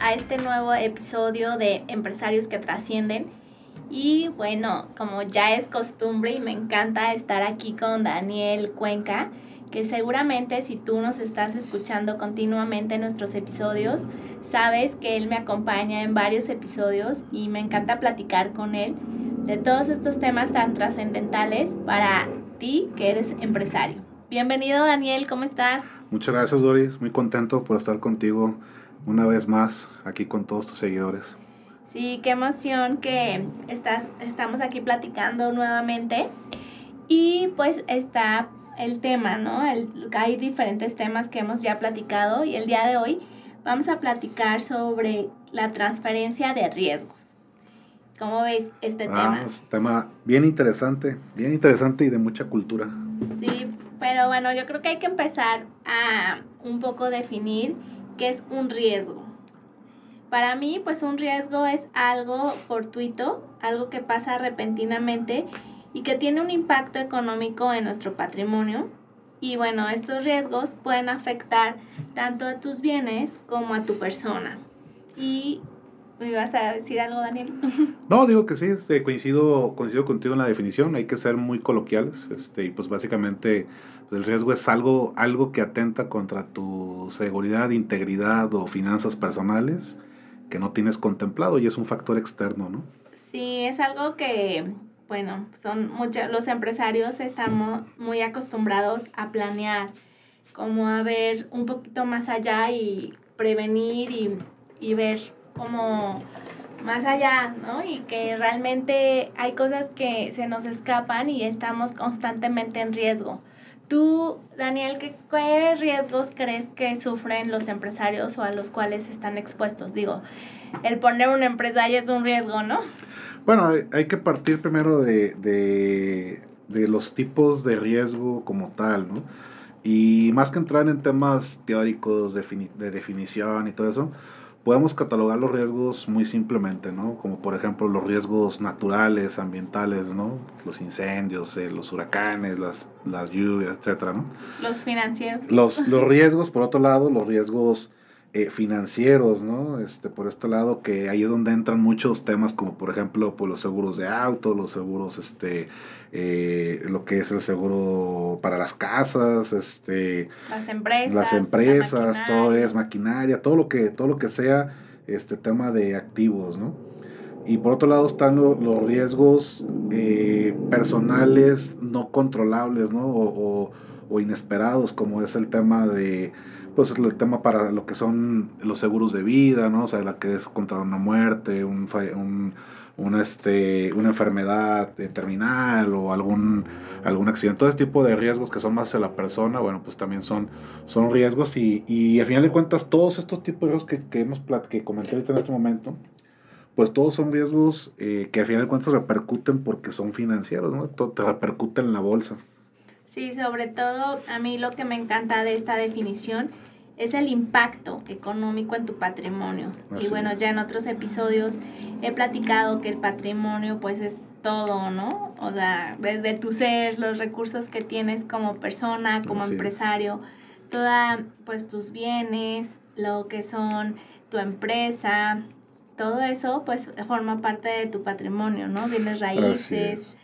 A este nuevo episodio de Empresarios que Trascienden. Y bueno, como ya es costumbre y me encanta estar aquí con Daniel Cuenca, que seguramente si tú nos estás escuchando continuamente en nuestros episodios, sabes que él me acompaña en varios episodios y me encanta platicar con él de todos estos temas tan trascendentales para ti que eres empresario. Bienvenido Daniel, ¿cómo estás? Muchas gracias Doris, muy contento por estar contigo una vez más aquí con todos tus seguidores. Sí, qué emoción que estás, estamos aquí platicando nuevamente. Y pues está el tema, ¿no? El, hay diferentes temas que hemos ya platicado y el día de hoy vamos a platicar sobre la transferencia de riesgos. ¿Cómo ves este ah, tema? Es un tema bien interesante, bien interesante y de mucha cultura. Sí, pero bueno, yo creo que hay que empezar a un poco definir qué es un riesgo. Para mí, pues un riesgo es algo fortuito, algo que pasa repentinamente y que tiene un impacto económico en nuestro patrimonio. Y bueno, estos riesgos pueden afectar tanto a tus bienes como a tu persona. Y ¿Me ibas a decir algo, Daniel? No, digo que sí, este, coincido, coincido contigo en la definición, hay que ser muy coloquiales, este, y pues básicamente pues, el riesgo es algo, algo que atenta contra tu seguridad, integridad o finanzas personales que no tienes contemplado y es un factor externo, ¿no? Sí, es algo que, bueno, son muchos, los empresarios estamos muy acostumbrados a planear, como a ver un poquito más allá y prevenir y, y ver como más allá, ¿no? Y que realmente hay cosas que se nos escapan y estamos constantemente en riesgo. Tú, Daniel, ¿qué, ¿qué riesgos crees que sufren los empresarios o a los cuales están expuestos? Digo, el poner una empresa ya es un riesgo, ¿no? Bueno, hay, que partir primero de, de, de los tipos de riesgo como tal, ¿no? Y más que entrar en temas teóricos de, de definición y todo eso, podemos catalogar los riesgos muy simplemente, ¿no? Como por ejemplo los riesgos naturales, ambientales, ¿no? Los incendios, eh, los huracanes, las, las lluvias, etcétera, ¿no? Los financieros. Los, los riesgos, por otro lado, los riesgos eh, financieros, ¿no? Este, por este lado, que ahí es donde entran muchos temas como por ejemplo pues, los seguros de auto, los seguros, este, eh, lo que es el seguro para las casas, este, las empresas, las empresas, todo es maquinaria, todo lo que, todo lo que sea este tema de activos, ¿no? Y por otro lado están los riesgos eh, personales no controlables, ¿no? O, o inesperados, como es el tema de pues el tema para lo que son los seguros de vida, ¿no? O sea, la que es contra una muerte, un, un, este, una enfermedad terminal o algún, algún accidente. Todo este tipo de riesgos que son más hacia la persona, bueno, pues también son, son riesgos y, y al final de cuentas todos estos tipos de riesgos que, que, hemos que comenté ahorita en este momento, pues todos son riesgos eh, que al final de cuentas repercuten porque son financieros, ¿no? Todo te repercute en la bolsa. Sí, sobre todo a mí lo que me encanta de esta definición es el impacto económico en tu patrimonio. y bueno, ya en otros episodios he platicado que el patrimonio pues es todo, ¿no? O sea, desde tu ser, los recursos que tienes como persona, como empresario, toda pues tus bienes, lo que son tu empresa, todo eso pues forma parte de tu patrimonio, ¿no? Bienes raíces.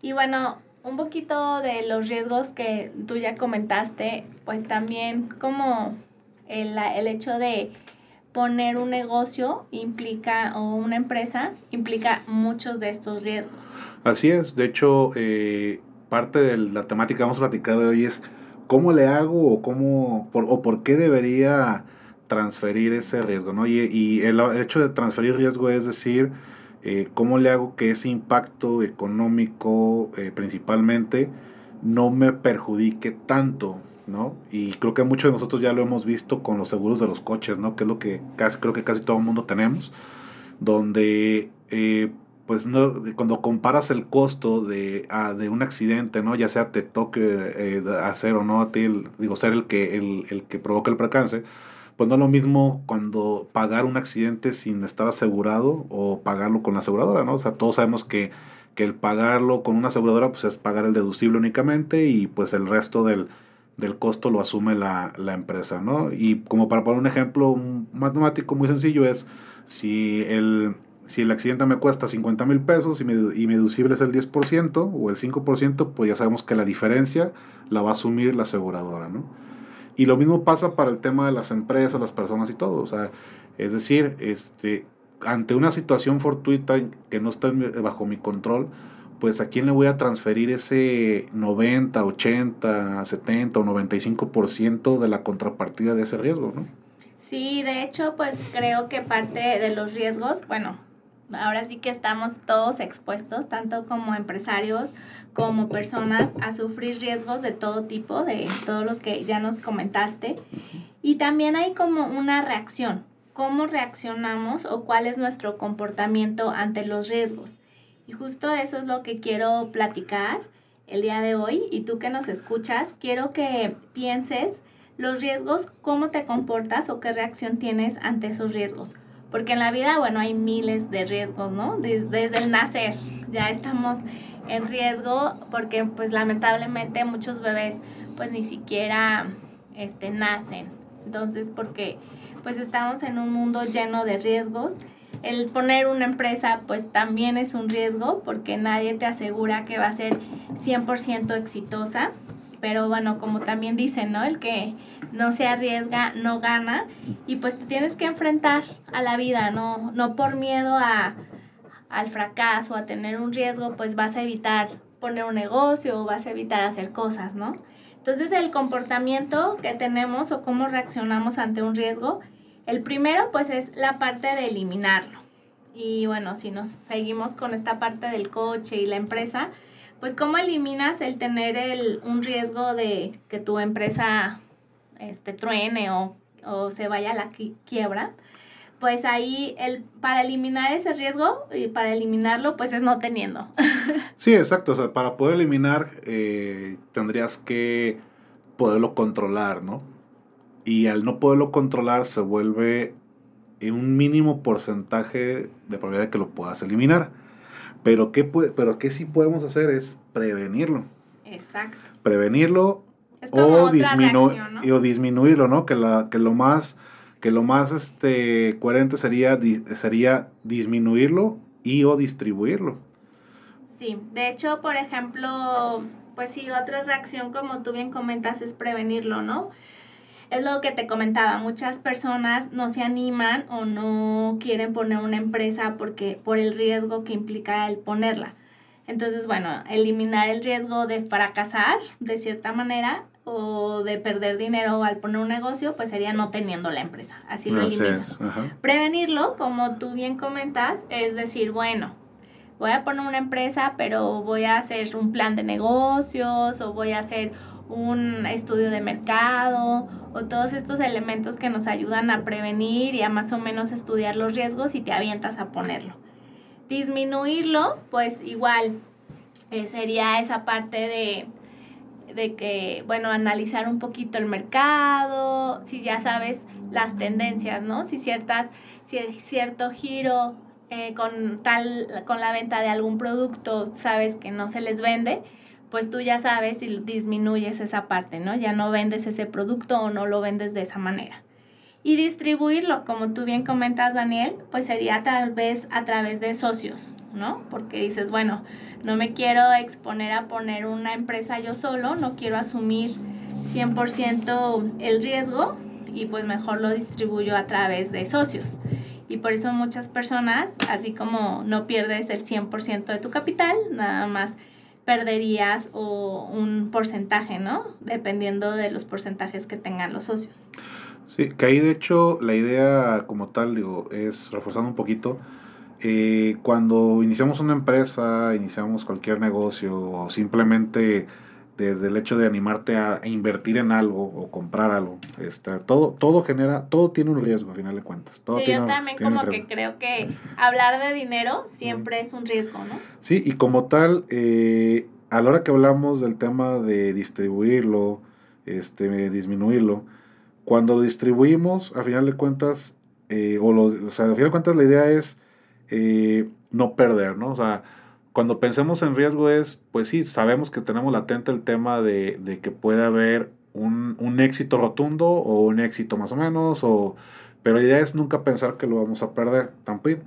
Y bueno, un poquito de los riesgos que tú ya comentaste, pues también como el, el hecho de poner un negocio implica, o una empresa, implica muchos de estos riesgos. Así es, de hecho, eh, parte de la temática que hemos platicado hoy es cómo le hago o cómo, por, o por qué debería transferir ese riesgo, ¿no? Y, y el, hecho de transferir riesgo es decir, eh, cómo le hago que ese impacto económico eh, principalmente no me perjudique tanto ¿no? Y creo que muchos de nosotros ya lo hemos visto con los seguros de los coches, ¿no? Que es lo que casi, creo que casi todo el mundo tenemos, donde eh, pues no, cuando comparas el costo de, ah, de un accidente, ¿no? Ya sea te toque eh, hacer o no a ti, digo, ser el que, el, el que provoca el percance, pues no es lo mismo cuando pagar un accidente sin estar asegurado o pagarlo con la aseguradora, ¿no? O sea, todos sabemos que, que el pagarlo con una aseguradora pues es pagar el deducible únicamente y pues el resto del, del costo lo asume la, la, empresa, ¿no? Y como para poner un ejemplo matemático muy sencillo es si el, si el accidente me cuesta 50 mil pesos y mi, y mi deducible es el 10% o el 5%, pues ya sabemos que la diferencia la va a asumir la aseguradora, ¿no? Y lo mismo pasa para el tema de las empresas, las personas y todo. O sea, es decir, este, ante una situación fortuita que no está bajo mi control, pues a quién le voy a transferir ese 90, 80, 70 o 95% de la contrapartida de ese riesgo, ¿no? Sí, de hecho, pues creo que parte de los riesgos, bueno, ahora sí que estamos todos expuestos, tanto como empresarios como personas, a sufrir riesgos de todo tipo, de todos los que ya nos comentaste. Y también hay como una reacción, cómo reaccionamos o cuál es nuestro comportamiento ante los riesgos. Y justo eso es lo que quiero platicar el día de hoy. Y tú que nos escuchas, quiero que pienses los riesgos, cómo te comportas o qué reacción tienes ante esos riesgos. Porque en la vida, bueno, hay miles de riesgos, ¿no? Desde, el nacer ya estamos en riesgo porque pues lamentablemente muchos bebés pues ni siquiera este, nacen. Entonces, porque pues estamos en un mundo lleno de riesgos. El poner una empresa pues también es un riesgo porque nadie te asegura que va a ser 100% exitosa. Pero bueno, como también dicen, ¿no? El que no se arriesga, no gana. Y pues te tienes que enfrentar a la vida, no, no por miedo a, al fracaso, a tener un riesgo, pues vas a evitar poner un negocio o vas a evitar hacer cosas, ¿no? Entonces el comportamiento que tenemos o cómo reaccionamos ante un riesgo, el primero pues es la parte de eliminarlo. Y bueno, si nos seguimos con esta parte del coche y la empresa, pues cómo eliminas el tener el, un riesgo de que tu empresa este, truene o, o se vaya a la quiebra, pues ahí el, para eliminar ese riesgo y para eliminarlo, pues es no teniendo. sí, exacto. O sea, para poder eliminar eh, tendrías que poderlo controlar, ¿no? Y al no poderlo controlar se vuelve un mínimo porcentaje de probabilidad de que lo puedas eliminar. Pero ¿qué, pero ¿qué sí podemos hacer es prevenirlo? Exacto. Prevenirlo o, o disminuirlo, ¿no? Que, la, que lo más, que lo más este, coherente sería, sería disminuirlo y o distribuirlo. Sí, de hecho, por ejemplo, pues sí, otra reacción, como tú bien comentas, es prevenirlo, ¿no? Es lo que te comentaba, muchas personas no se animan o no quieren poner una empresa porque por el riesgo que implica el ponerla. Entonces, bueno, eliminar el riesgo de fracasar de cierta manera o de perder dinero al poner un negocio, pues sería no teniendo la empresa. Así lo eliminas. Prevenirlo, como tú bien comentas, es decir, bueno, voy a poner una empresa, pero voy a hacer un plan de negocios o voy a hacer un estudio de mercado o todos estos elementos que nos ayudan a prevenir y a más o menos estudiar los riesgos y te avientas a ponerlo. Disminuirlo, pues igual eh, sería esa parte de, de que, bueno, analizar un poquito el mercado, si ya sabes las tendencias, ¿no? Si ciertas, cierto giro eh, con tal, con la venta de algún producto, sabes que no se les vende, pues tú ya sabes y disminuyes esa parte, ¿no? Ya no vendes ese producto o no lo vendes de esa manera. Y distribuirlo, como tú bien comentas, Daniel, pues sería tal vez a través de socios, ¿no? Porque dices, bueno, no me quiero exponer a poner una empresa yo solo, no quiero asumir 100% el riesgo y pues mejor lo distribuyo a través de socios. Y por eso muchas personas, así como no pierdes el 100% de tu capital, nada más perderías o un porcentaje, ¿no? Dependiendo de los porcentajes que tengan los socios. Sí, que ahí de hecho la idea como tal, digo, es reforzando un poquito, eh, cuando iniciamos una empresa, iniciamos cualquier negocio o simplemente desde el hecho de animarte a invertir en algo o comprar algo. Este, todo, todo genera, todo tiene un riesgo, a final de cuentas. Todo sí, yo también como que creo que hablar de dinero siempre es un riesgo, ¿no? Sí, y como tal, eh, a la hora que hablamos del tema de distribuirlo, este, disminuirlo, cuando lo distribuimos, a final de cuentas, eh, o, lo, o sea, a final de cuentas la idea es eh, no perder, ¿no? O sea, cuando pensemos en riesgo es, pues sí, sabemos que tenemos latente el tema de, de que puede haber un, un, éxito rotundo o un éxito más o menos, o, pero la idea es nunca pensar que lo vamos a perder también.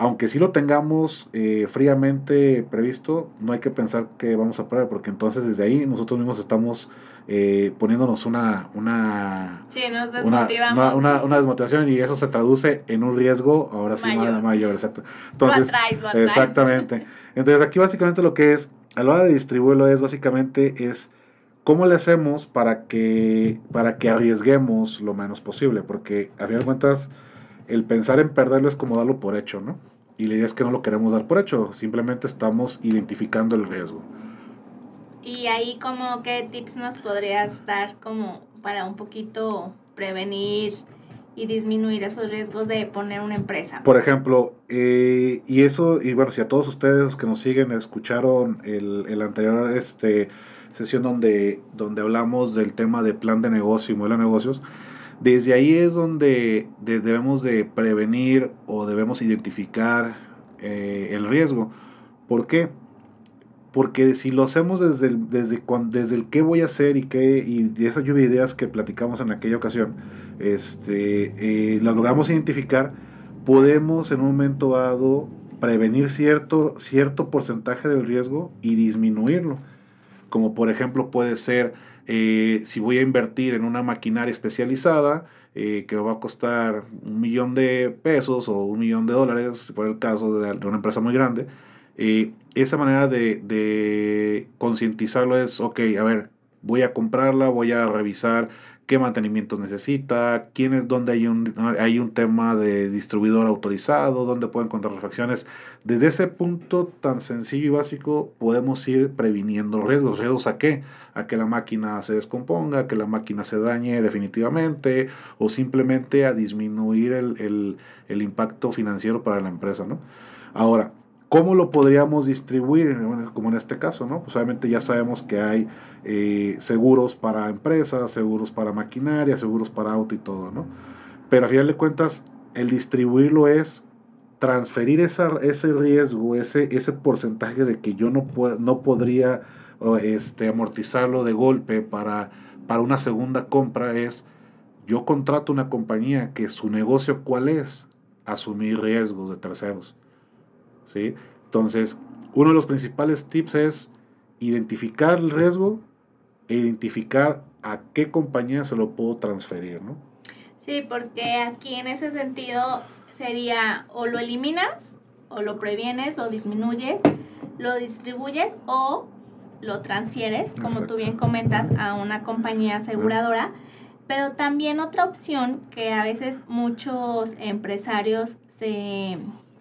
Aunque sí lo tengamos eh, fríamente previsto, no hay que pensar que vamos a perder, porque entonces desde ahí nosotros mismos estamos eh, poniéndonos una una, sí, nos una, una, una, desmotivación y eso se traduce en un riesgo, ahora sí, mayor, mayor exacto. Entonces, exactamente. Entonces aquí básicamente lo que es, a la hora de distribuirlo es básicamente es cómo le hacemos para que, para que arriesguemos lo menos posible, porque a fin de cuentas el pensar en perderlo es como darlo por hecho, ¿no? Y la idea es que no lo queremos dar por hecho, simplemente estamos identificando el riesgo. Y ahí como qué tips nos podrías dar como para un poquito prevenir y disminuir esos riesgos de poner una empresa. Por ejemplo, eh, y eso, y bueno, si a todos ustedes que nos siguen escucharon el, el anterior este, sesión donde, donde hablamos del tema de plan de negocio y modelo de negocios, desde ahí es donde debemos de prevenir o debemos identificar eh, el riesgo. ¿Por qué? Porque si lo hacemos desde el, desde, desde el qué voy a hacer y qué, y de esa lluvia de ideas que platicamos en aquella ocasión, este, eh, las logramos identificar, podemos en un momento dado prevenir cierto, cierto porcentaje del riesgo y disminuirlo. Como por ejemplo puede ser eh, si voy a invertir en una maquinaria especializada eh, que va a costar un millón de pesos o un millón de dólares, por el caso de, una empresa muy grande, eh, esa manera de, de concientizarlo es, ok, a ver, voy a comprarla, voy a revisar qué mantenimientos necesita, quién es, dónde hay un, hay un tema de distribuidor autorizado, dónde pueden encontrar refacciones. Desde ese punto tan sencillo y básico podemos ir previniendo riesgos. ¿Riesgos a qué? A que la máquina se descomponga, a que la máquina se dañe definitivamente o simplemente a disminuir el, el, el impacto financiero para la empresa. ¿no? Ahora, ¿Cómo lo podríamos distribuir? Como en este caso, ¿no? Pues obviamente ya sabemos que hay eh, seguros para empresas, seguros para maquinaria, seguros para auto y todo, ¿no? Pero a final de cuentas, el distribuirlo es transferir ese riesgo, ese, ese porcentaje de que yo no, no podría este, amortizarlo de golpe para, para una segunda compra, es yo contrato una compañía que su negocio cuál es, asumir riesgos de terceros. ¿Sí? Entonces, uno de los principales tips es identificar el riesgo e identificar a qué compañía se lo puedo transferir, ¿no? Sí, porque aquí en ese sentido sería o lo eliminas, o lo previenes, lo disminuyes, lo distribuyes o lo transfieres, como tú bien comentas, a una compañía aseguradora. Pero también otra opción que a veces muchos empresarios se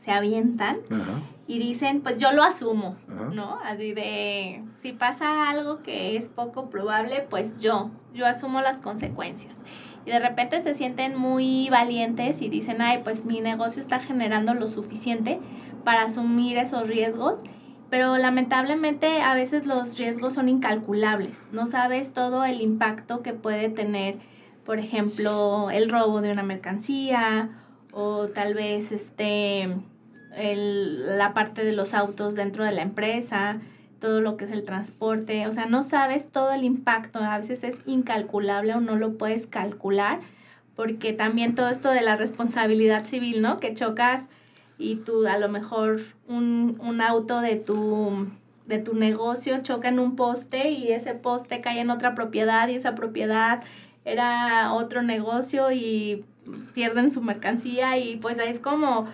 se avientan y dicen, pues yo lo asumo, ¿no? Así de, si pasa algo que es poco probable, pues yo, yo asumo las consecuencias. Y de repente se sienten muy valientes y dicen, ay, pues mi negocio está generando lo suficiente para asumir esos riesgos. Pero lamentablemente a veces los riesgos son incalculables. No sabes todo el impacto que puede tener, por ejemplo, el robo de una mercancía o tal vez este el, la parte de los autos dentro de la empresa, todo lo que es el transporte, o sea, no sabes todo el impacto, a veces es incalculable o no lo puedes calcular, porque también todo esto de la responsabilidad civil, ¿no? Que chocas y tú a lo mejor un, un auto de tu, de tu negocio choca en un poste y ese poste cae en otra propiedad y esa propiedad era otro negocio y pierden su mercancía y pues es como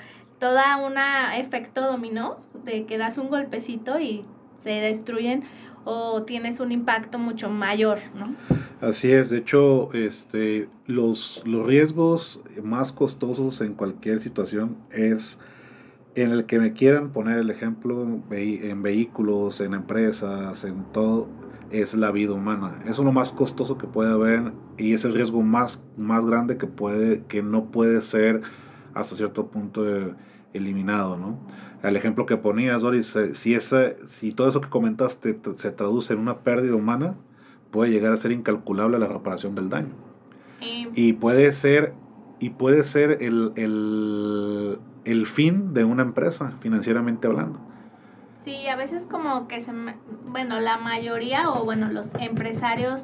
toda un efecto dominó de que das un golpecito y se destruyen o tienes un impacto mucho mayor, ¿no? Así es, de hecho, este, los, los riesgos más costosos en cualquier situación es en el que me quieran poner el ejemplo en vehículos, en empresas, en todo, es la vida humana. Es lo más costoso que puede haber y es el riesgo más, más grande que, puede, que no puede ser hasta cierto punto eh, eliminado, ¿no? El ejemplo que ponías, Doris, eh, si, ese, si todo eso que comentaste se traduce en una pérdida humana, puede llegar a ser incalculable la reparación del daño. Y puede ser, y puede ser el, el, el fin de una empresa, financieramente hablando. Sí, a veces como que se, bueno, la mayoría o bueno, los empresarios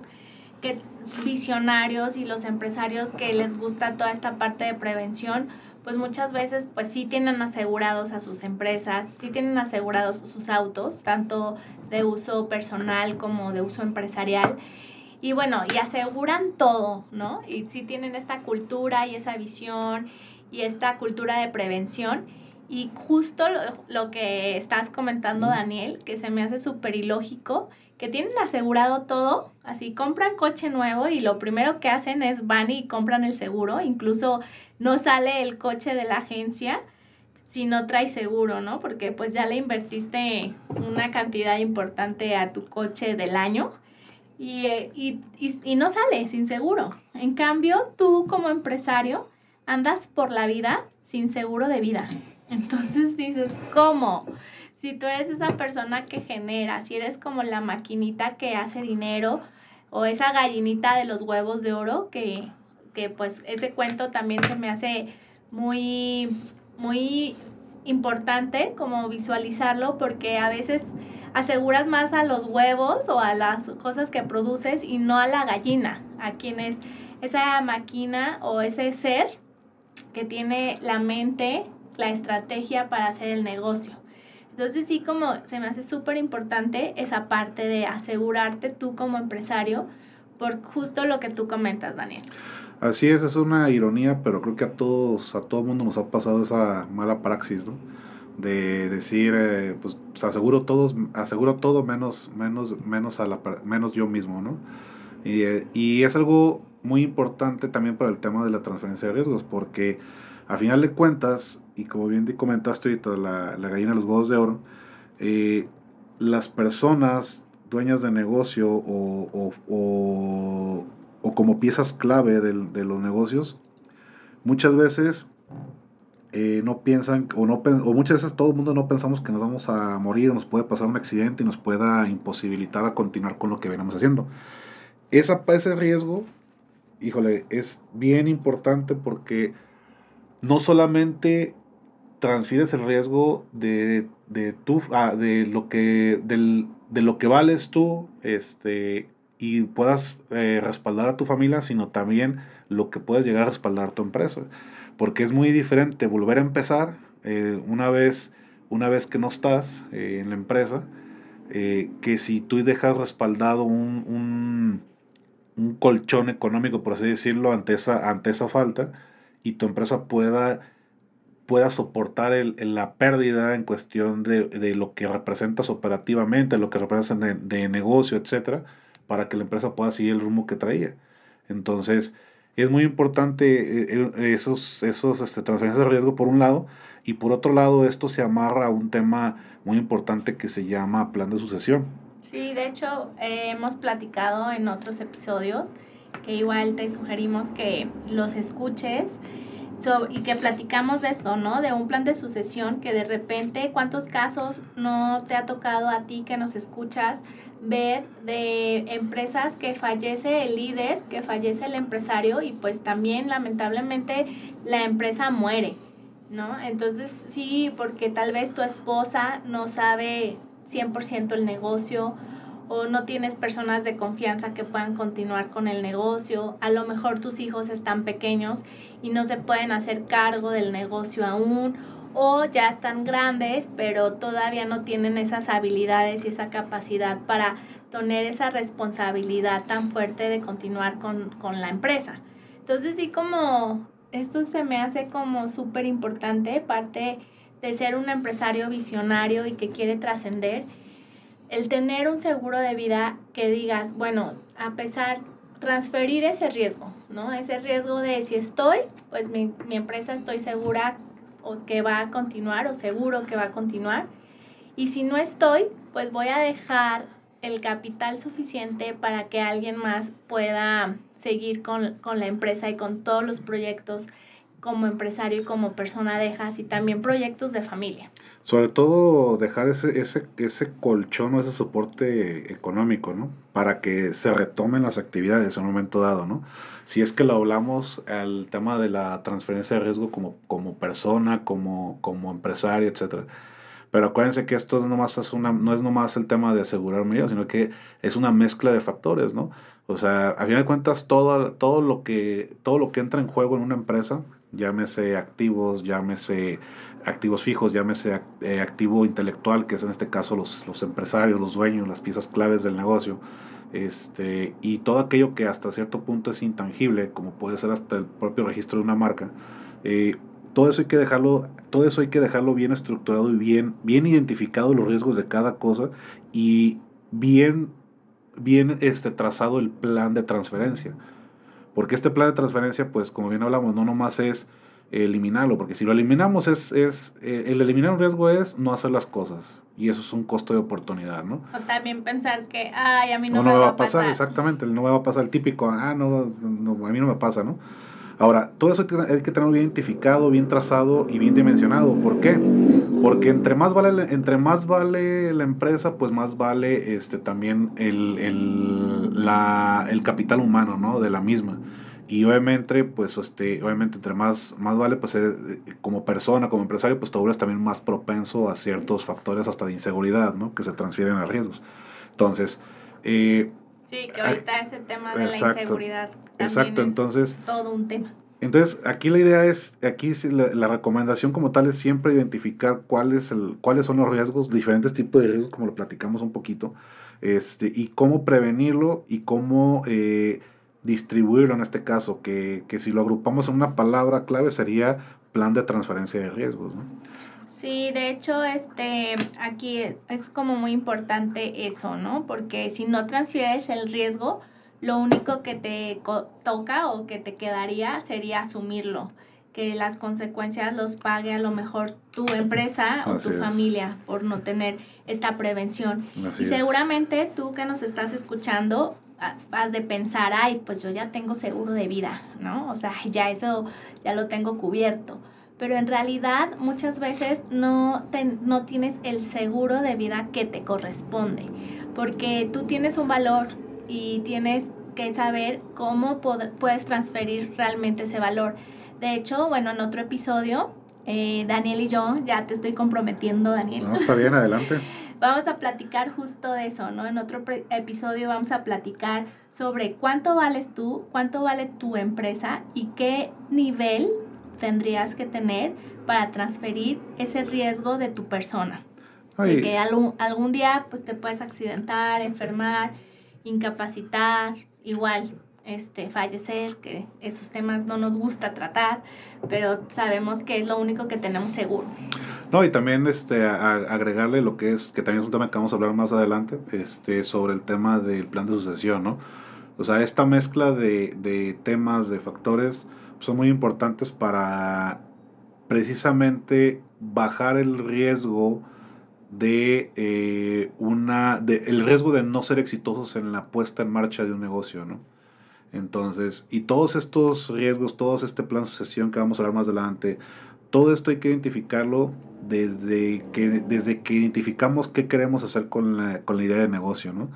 que visionarios y los empresarios que les gusta toda esta parte de prevención, pues muchas veces pues sí tienen asegurados a sus empresas, sí tienen asegurados sus autos, tanto de uso personal como de uso empresarial. Y bueno, y aseguran todo, ¿no? Y sí tienen esta cultura y esa visión y esta cultura de prevención. Y justo lo, que estás comentando, Daniel, que se me hace súper ilógico, que tienen asegurado todo, así compran coche nuevo y lo primero que hacen es van y compran el seguro, incluso no sale el coche de la agencia si no trae seguro, ¿no? Porque pues ya le invertiste una cantidad importante a tu coche del año y, eh, y, y, y no sale sin seguro. En cambio, tú como empresario andas por la vida sin seguro de vida. Entonces dices, ¿cómo? Si tú eres esa persona que genera, si eres como la maquinita que hace dinero o esa gallinita de los huevos de oro, que, que pues ese cuento también se me hace muy, muy importante como visualizarlo porque a veces aseguras más a los huevos o a las cosas que produces y no a la gallina, a quien es esa máquina o ese ser que tiene la mente la estrategia para hacer el negocio. Entonces sí como se me hace súper importante esa parte de asegurarte tú como empresario por justo lo que tú comentas, Daniel. Así es, es una ironía, pero creo que a todos, a todo mundo nos ha pasado esa mala praxis, ¿no? De decir, eh, pues aseguro todos, aseguro todo menos, menos, menos a la, menos yo mismo, ¿no? Y, eh, y es algo muy importante también para el tema de la transferencia de riesgos, porque a final de cuentas, y como bien comentaste ahorita, la, la gallina de los huevos de oro, eh, las personas dueñas de negocio o, o, o, como piezas clave de, de, los negocios, muchas veces eh, no piensan, o, no, o muchas veces todo el mundo no pensamos que nos vamos a morir, o nos puede pasar un accidente y nos pueda imposibilitar a continuar con lo que venimos haciendo. Esa, ese riesgo, híjole, es bien importante porque no solamente transfieres el riesgo de, de, tu, ah, de, lo, que, del, de lo que vales tú este, y puedas eh, respaldar a tu familia, sino también lo que puedes llegar a respaldar tu empresa. Porque es muy diferente volver a empezar eh, una, vez, una vez que no estás eh, en la empresa, que si tú dejas respaldado un, un, un, colchón económico, por así decirlo, ante esa, ante esa falta y tu empresa pueda pueda soportar el, la pérdida en cuestión de, de, lo que representas operativamente, lo que representas de, de, negocio, etcétera, para que la empresa pueda seguir el rumbo que traía. Entonces, es muy importante eh, eh, esos, esos este, transferencias de riesgo por un lado, y por otro lado, esto se amarra a un tema muy importante que se llama plan de sucesión. Sí, de hecho, eh, hemos platicado en otros episodios que igual te sugerimos que los escuches y que platicamos de esto, ¿no? De un plan de sucesión que de repente, ¿cuántos casos no te ha tocado a ti que nos escuchas ver de empresas que fallece el líder, que fallece el empresario y pues también lamentablemente la empresa muere, ¿no? Entonces sí, porque tal vez tu esposa no sabe 100% el negocio o no tienes personas de confianza que puedan continuar con el negocio, a lo mejor tus hijos están pequeños y no se pueden hacer cargo del negocio aún, o ya están grandes, pero todavía no tienen esas habilidades y esa capacidad para tener esa responsabilidad tan fuerte de continuar con, con la empresa. Entonces sí como esto se me hace como súper importante, parte de ser un empresario visionario y que quiere trascender el tener un seguro de vida que digas, bueno, a pesar, transferir ese riesgo, ¿no? Ese riesgo de si estoy, pues mi, mi empresa estoy segura o que va a continuar o seguro que va a continuar. Y si no estoy, pues voy a dejar el capital suficiente para que alguien más pueda seguir con, con la empresa y con todos los proyectos como empresario y como persona dejas y también proyectos de familia. Sobre todo dejar ese, ese, ese colchón o ese soporte económico, ¿no? Para que se retomen las actividades en un momento dado, ¿no? Si es que lo hablamos al tema de la transferencia de riesgo como, como persona, como, como empresario, etcétera. Pero acuérdense que esto no, nomás es una, no es nomás el tema de asegurarme yo, sino que es una mezcla de factores, ¿no? O sea, a fin de cuentas, todo, todo, lo que, todo lo que entra en juego en una empresa, llámese activos, llámese activos fijos, llámese eh, activo intelectual, que es en este caso los, los empresarios, los dueños, las piezas claves del negocio, este, y todo aquello que hasta cierto punto es intangible, como puede ser hasta el propio registro de una marca, eh, todo eso hay que dejarlo, todo eso hay que dejarlo bien estructurado y bien, bien identificado los riesgos de cada cosa y bien, bien este, trazado el plan de transferencia. Porque este plan de transferencia, pues como bien hablamos, no nomás es eliminarlo, porque si lo eliminamos es, es eh, el eliminar un riesgo es no hacer las cosas y eso es un costo de oportunidad, ¿no? O también pensar que, ay, a mí no, me, va a pasar. Exactamente, no me va a pasar el típico, ah, no, no, a mí no me pasa, ¿no? Ahora, todo eso hay que tenerlo bien identificado, bien trazado y bien dimensionado. ¿Por qué? Porque entre más vale, entre más vale la empresa, pues más vale este, también el, el, la, el capital humano ¿no? de la misma. Y obviamente, pues, este, obviamente, entre más, más vale, pues, ser, eh, como persona, como empresario, pues, tú eres también más propenso a ciertos factores hasta de inseguridad, ¿no? Que se transfieren a riesgos. Entonces, eh, Sí, que ahorita ese tema de la inseguridad. Exacto, entonces. Todo un tema. Entonces, aquí la idea es, aquí la, recomendación como tal es siempre identificar cuáles el, cuáles son los riesgos, diferentes tipos de riesgos, como lo platicamos un poquito, este, y cómo prevenirlo y cómo eh, distribuirlo en este caso, que, que, si lo agrupamos en una palabra clave sería plan de transferencia de riesgos. ¿no? Sí, de hecho, este, aquí es como muy importante eso, ¿no? Porque si no transfieres el riesgo, lo único que te toca o que te quedaría sería asumirlo, que las consecuencias los pague a lo mejor tu empresa o tu familia por no tener esta prevención. y seguramente tú que nos estás escuchando has de pensar, ay, pues yo ya tengo seguro de vida, ¿no? O sea, ya eso ya lo tengo cubierto pero en realidad muchas veces no, no tienes el seguro de vida que te corresponde, porque tú tienes un valor y tienes que saber cómo puedes transferir realmente ese valor. De hecho, bueno, en otro episodio, eh, Daniel y yo, ya te estoy comprometiendo, Daniel. No, está bien, adelante. vamos a platicar justo de eso, ¿no? En otro episodio vamos a platicar sobre cuánto vales tú, cuánto vale tu empresa y qué nivel tendrías que tener para transferir ese riesgo de tu persona. De que algún, algún día pues te puedes accidentar, enfermar, incapacitar, igual este, fallecer, que esos temas no nos gusta tratar, pero sabemos que es lo único que tenemos seguro. No, y también este, agregarle lo que es, que también es un tema que vamos a hablar más adelante, este, sobre el tema del plan de sucesión, ¿no? O sea, esta mezcla de, de temas, de factores, son muy importantes para precisamente bajar el riesgo de eh, una de, el riesgo de no ser exitosos en la puesta en marcha de un negocio, ¿no? Entonces, y todos estos riesgos, todo este plan de sucesión que vamos a hablar más adelante, todo esto hay que identificarlo desde que, desde que identificamos qué queremos hacer con la, con la idea de negocio, ¿no?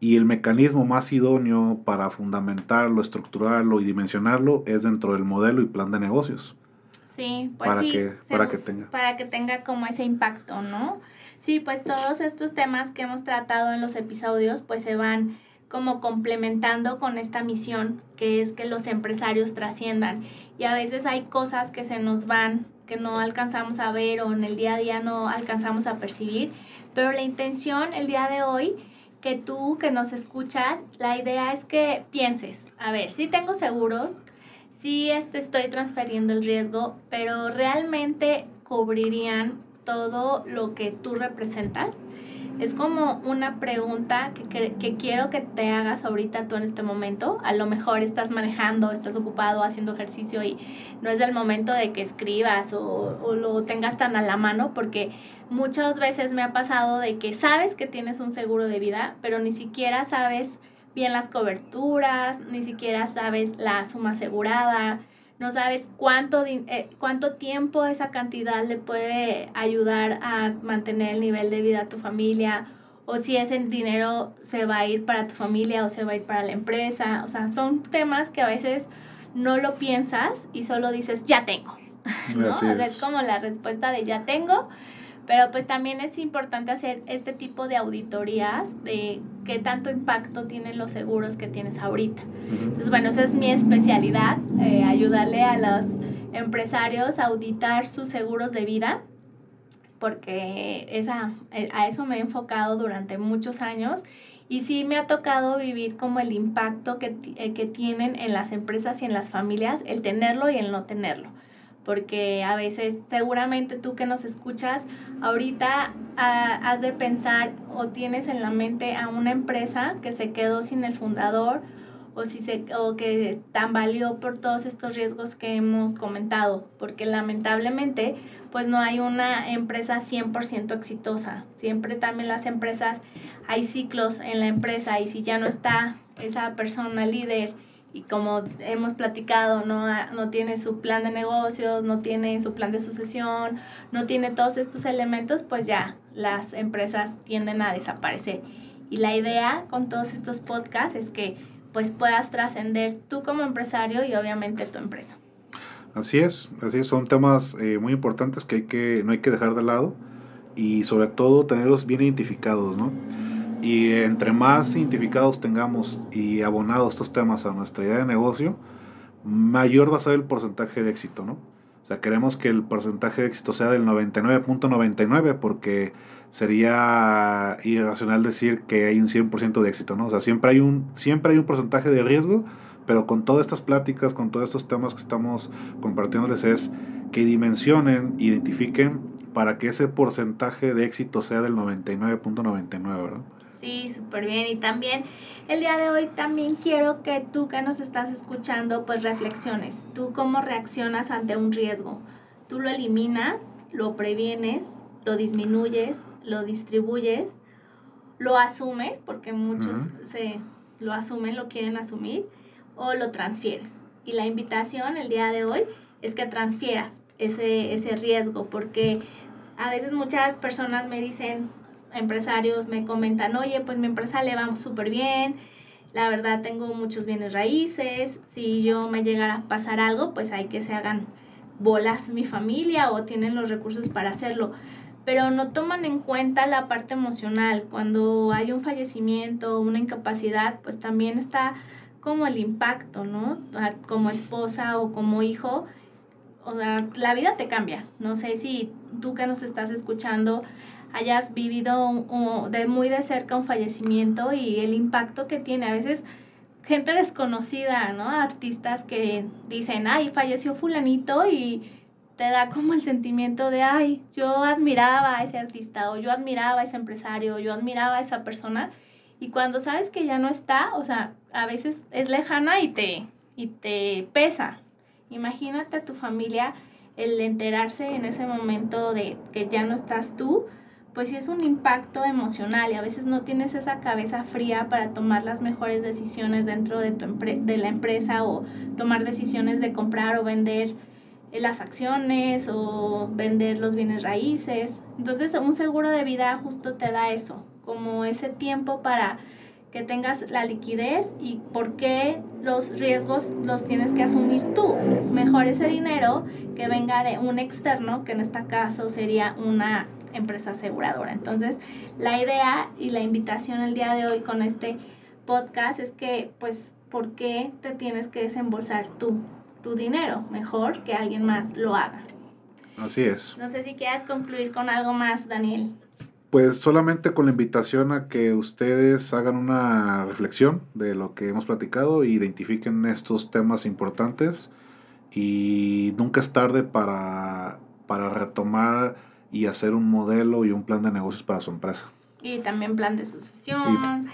Y el mecanismo más idóneo para fundamentarlo, estructurarlo y dimensionarlo es dentro del modelo y plan de negocios. Sí, pues para sí. Que, para que tenga. Para que tenga como ese impacto, ¿no? Sí, pues todos estos temas que hemos tratado en los episodios, pues se van como complementando con esta misión que es que los empresarios trasciendan. Y a veces hay cosas que se nos van, que no alcanzamos a ver o en el día a día no alcanzamos a percibir, pero la intención el día de hoy que tú que nos escuchas, la idea es que pienses, a ver, si tengo seguros, si este, estoy transfiriendo el riesgo, pero realmente cubrirían todo lo que tú representas. Es como una pregunta que, que, quiero que te hagas ahorita tú en este momento. A lo mejor estás manejando, estás ocupado haciendo ejercicio y no es el momento de que escribas o, o lo tengas tan a la mano porque muchas veces me ha pasado de que sabes que tienes un seguro de vida, pero ni siquiera sabes bien las coberturas, ni siquiera sabes la suma asegurada, no sabes cuánto, eh, cuánto tiempo esa cantidad le puede ayudar a mantener el nivel de vida a tu familia, o si ese dinero se va a ir para tu familia o se va a ir para la empresa. O sea, son temas que a veces no lo piensas y solo dices, ya tengo. ¿no? es como la respuesta de ya tengo pero pues también es importante hacer este tipo de auditorías de qué tanto impacto tienen los seguros que tienes ahorita. Entonces, bueno, esa es mi especialidad, eh, ayudarle a los empresarios a auditar sus seguros de vida, porque esa, eh, a eso me he enfocado durante muchos años y sí me ha tocado vivir como el impacto que, eh, que tienen en las empresas y en las familias, el tenerlo y el no tenerlo porque a veces seguramente tú que nos escuchas ahorita ah, has de pensar o tienes en la mente a una empresa que se quedó sin el fundador o, si se, o que tambaleó por todos estos riesgos que hemos comentado, porque lamentablemente pues no hay una empresa 100% exitosa. Siempre también las empresas hay ciclos en la empresa y si ya no está esa persona líder, y como hemos platicado, no, no tiene su plan de negocios, no tiene su plan de sucesión, no tiene todos estos elementos, pues ya las empresas tienden a desaparecer. Y la idea con todos estos podcasts es que pues puedas trascender tú como empresario y obviamente tu empresa. Así es, así es, son temas eh, muy importantes que, hay que no hay que dejar de lado y sobre todo tenerlos bien identificados, ¿no? Y entre más identificados tengamos y abonados estos temas a nuestra idea de negocio, mayor va a ser el porcentaje de éxito, ¿no? O sea, queremos que el porcentaje de éxito sea del 99.99 porque sería irracional decir que hay un 100% de éxito, ¿no? O sea, siempre hay, un, siempre hay un porcentaje de riesgo, pero con todas estas pláticas, con todos estos temas que estamos compartiéndoles es que dimensionen, identifiquen para que ese porcentaje de éxito sea del 99.99, ¿verdad? Sí, súper bien. Y también el día de hoy también quiero que tú que nos estás escuchando, pues reflexiones. Tú cómo reaccionas ante un riesgo. Tú lo eliminas, lo previenes, lo disminuyes, lo distribuyes, lo asumes, porque muchos se lo asumen, lo quieren asumir, o lo transfieres. Y la invitación el día de hoy es que transfieras ese, ese riesgo, porque a veces muchas personas me dicen, empresarios me comentan, oye, pues mi empresa le va súper bien, la verdad tengo muchos bienes raíces, si yo me llegara a pasar algo, pues hay que se hagan bolas mi familia o tienen los recursos para hacerlo. Pero no toman en cuenta la parte emocional. Cuando hay un fallecimiento, una incapacidad, pues también está como el impacto, ¿no? Como esposa o como hijo, o sea, la vida te cambia. No sé si tú que nos estás escuchando hayas vivido de muy de cerca un fallecimiento y el impacto que tiene. A veces gente desconocida, ¿no? Artistas que dicen, ay, falleció fulanito y te da como el sentimiento de, ay, yo admiraba a ese artista o yo admiraba a ese empresario, o yo admiraba a esa persona. Y cuando sabes que ya no está, o sea, a veces es lejana y te, y te pesa. Imagínate a tu familia el enterarse en ese momento de que ya no estás tú, pues sí es un impacto emocional y a veces no tienes esa cabeza fría para tomar las mejores decisiones dentro de, tu de la empresa o tomar decisiones de comprar o vender eh, las acciones o vender los bienes raíces. Entonces un seguro de vida justo te da eso, como ese tiempo para que tengas la liquidez y por qué los riesgos los tienes que asumir tú. Mejor ese dinero que venga de un externo, que en este caso sería una empresa aseguradora. Entonces, la idea y la invitación el día de hoy con este podcast es que, pues, ¿por qué te tienes que desembolsar tú tu dinero? Mejor que alguien más lo haga. Así es. No sé si quieras concluir con algo más, Daniel. Pues solamente con la invitación a que ustedes hagan una reflexión de lo que hemos platicado identifiquen estos temas importantes y nunca es tarde para, para retomar y hacer un modelo y un plan de negocios para su empresa. Y también plan de sucesión.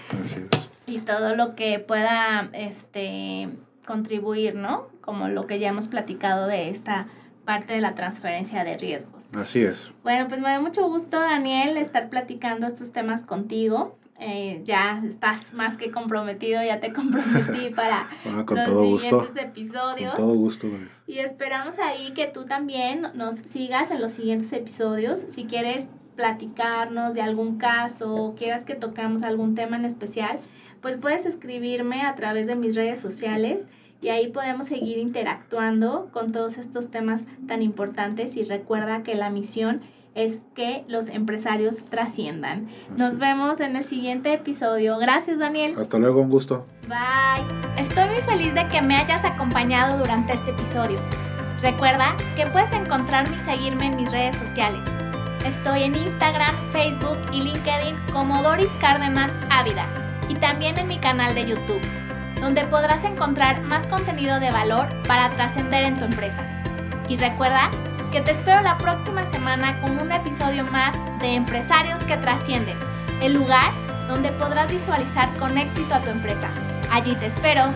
Y, todo lo que pueda este, contribuir, ¿no? Como lo que ya hemos platicado de esta parte de la transferencia de riesgos. Así es. Bueno, pues me da mucho gusto, Daniel, estar platicando estos temas contigo. Eh, ya estás más que comprometido, ya te comprometí para ah, con los todo siguientes episodios. Con todo gusto. Y esperamos ahí que tú también nos sigas en los siguientes episodios. Si quieres platicarnos de algún caso, quieras que tocamos algún tema en especial, pues puedes escribirme a través de mis redes sociales y ahí podemos seguir interactuando con todos estos temas tan importantes y recuerda que la misión es que los empresarios trasciendan. Nos vemos en el siguiente episodio. Gracias Daniel. Hasta luego, un gusto. Bye. Estoy muy feliz de que me hayas acompañado durante este episodio. Recuerda que puedes encontrarme y seguirme en mis redes sociales. Estoy en Instagram, Facebook y LinkedIn como Doris Cárdenas Ávida y también en mi canal de YouTube donde podrás encontrar más contenido de valor para trascender en tu empresa. Y recuerda que te espero la próxima semana con un episodio más de Empresarios que Trascienden, el lugar donde podrás visualizar con éxito a tu empresa. Allí te espero.